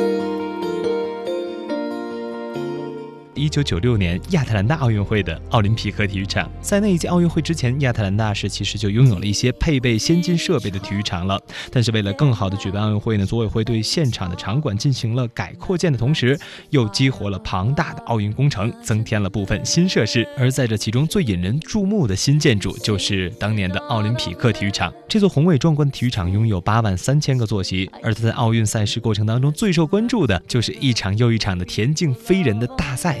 thank you 1996年亚特兰大奥运会的奥林匹克体育场。在那一届奥运会之前，亚特兰大市其实就拥有了一些配备先进设备的体育场了。但是为了更好的举办奥运会呢，组委会对现场的场馆进行了改扩建的同时，又激活了庞大的奥运工程，增添了部分新设施。而在这其中最引人注目的新建筑，就是当年的奥林匹克体育场。这座宏伟壮观的体育场拥有八万三千个坐席，而它在奥运赛事过程当中最受关注的就是一场又一场的田径飞人的大赛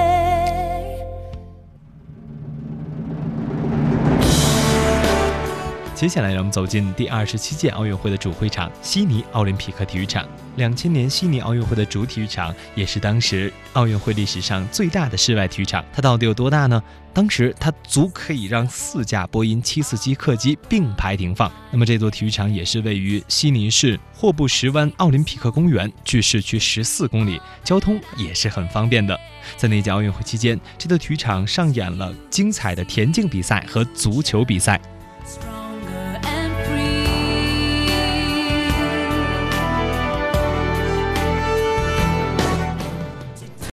接下来，让我们走进第二十七届奥运会的主会场——悉尼奥林匹克体育场。两千年悉尼奥运会的主体育场，也是当时奥运会历史上最大的室外体育场。它到底有多大呢？当时它足可以让四架波音七四七客机并排停放。那么这座体育场也是位于悉尼市霍布什湾奥林匹克公园，距市区十四公里，交通也是很方便的。在那届奥运会期间，这座体育场上演了精彩的田径比赛和足球比赛。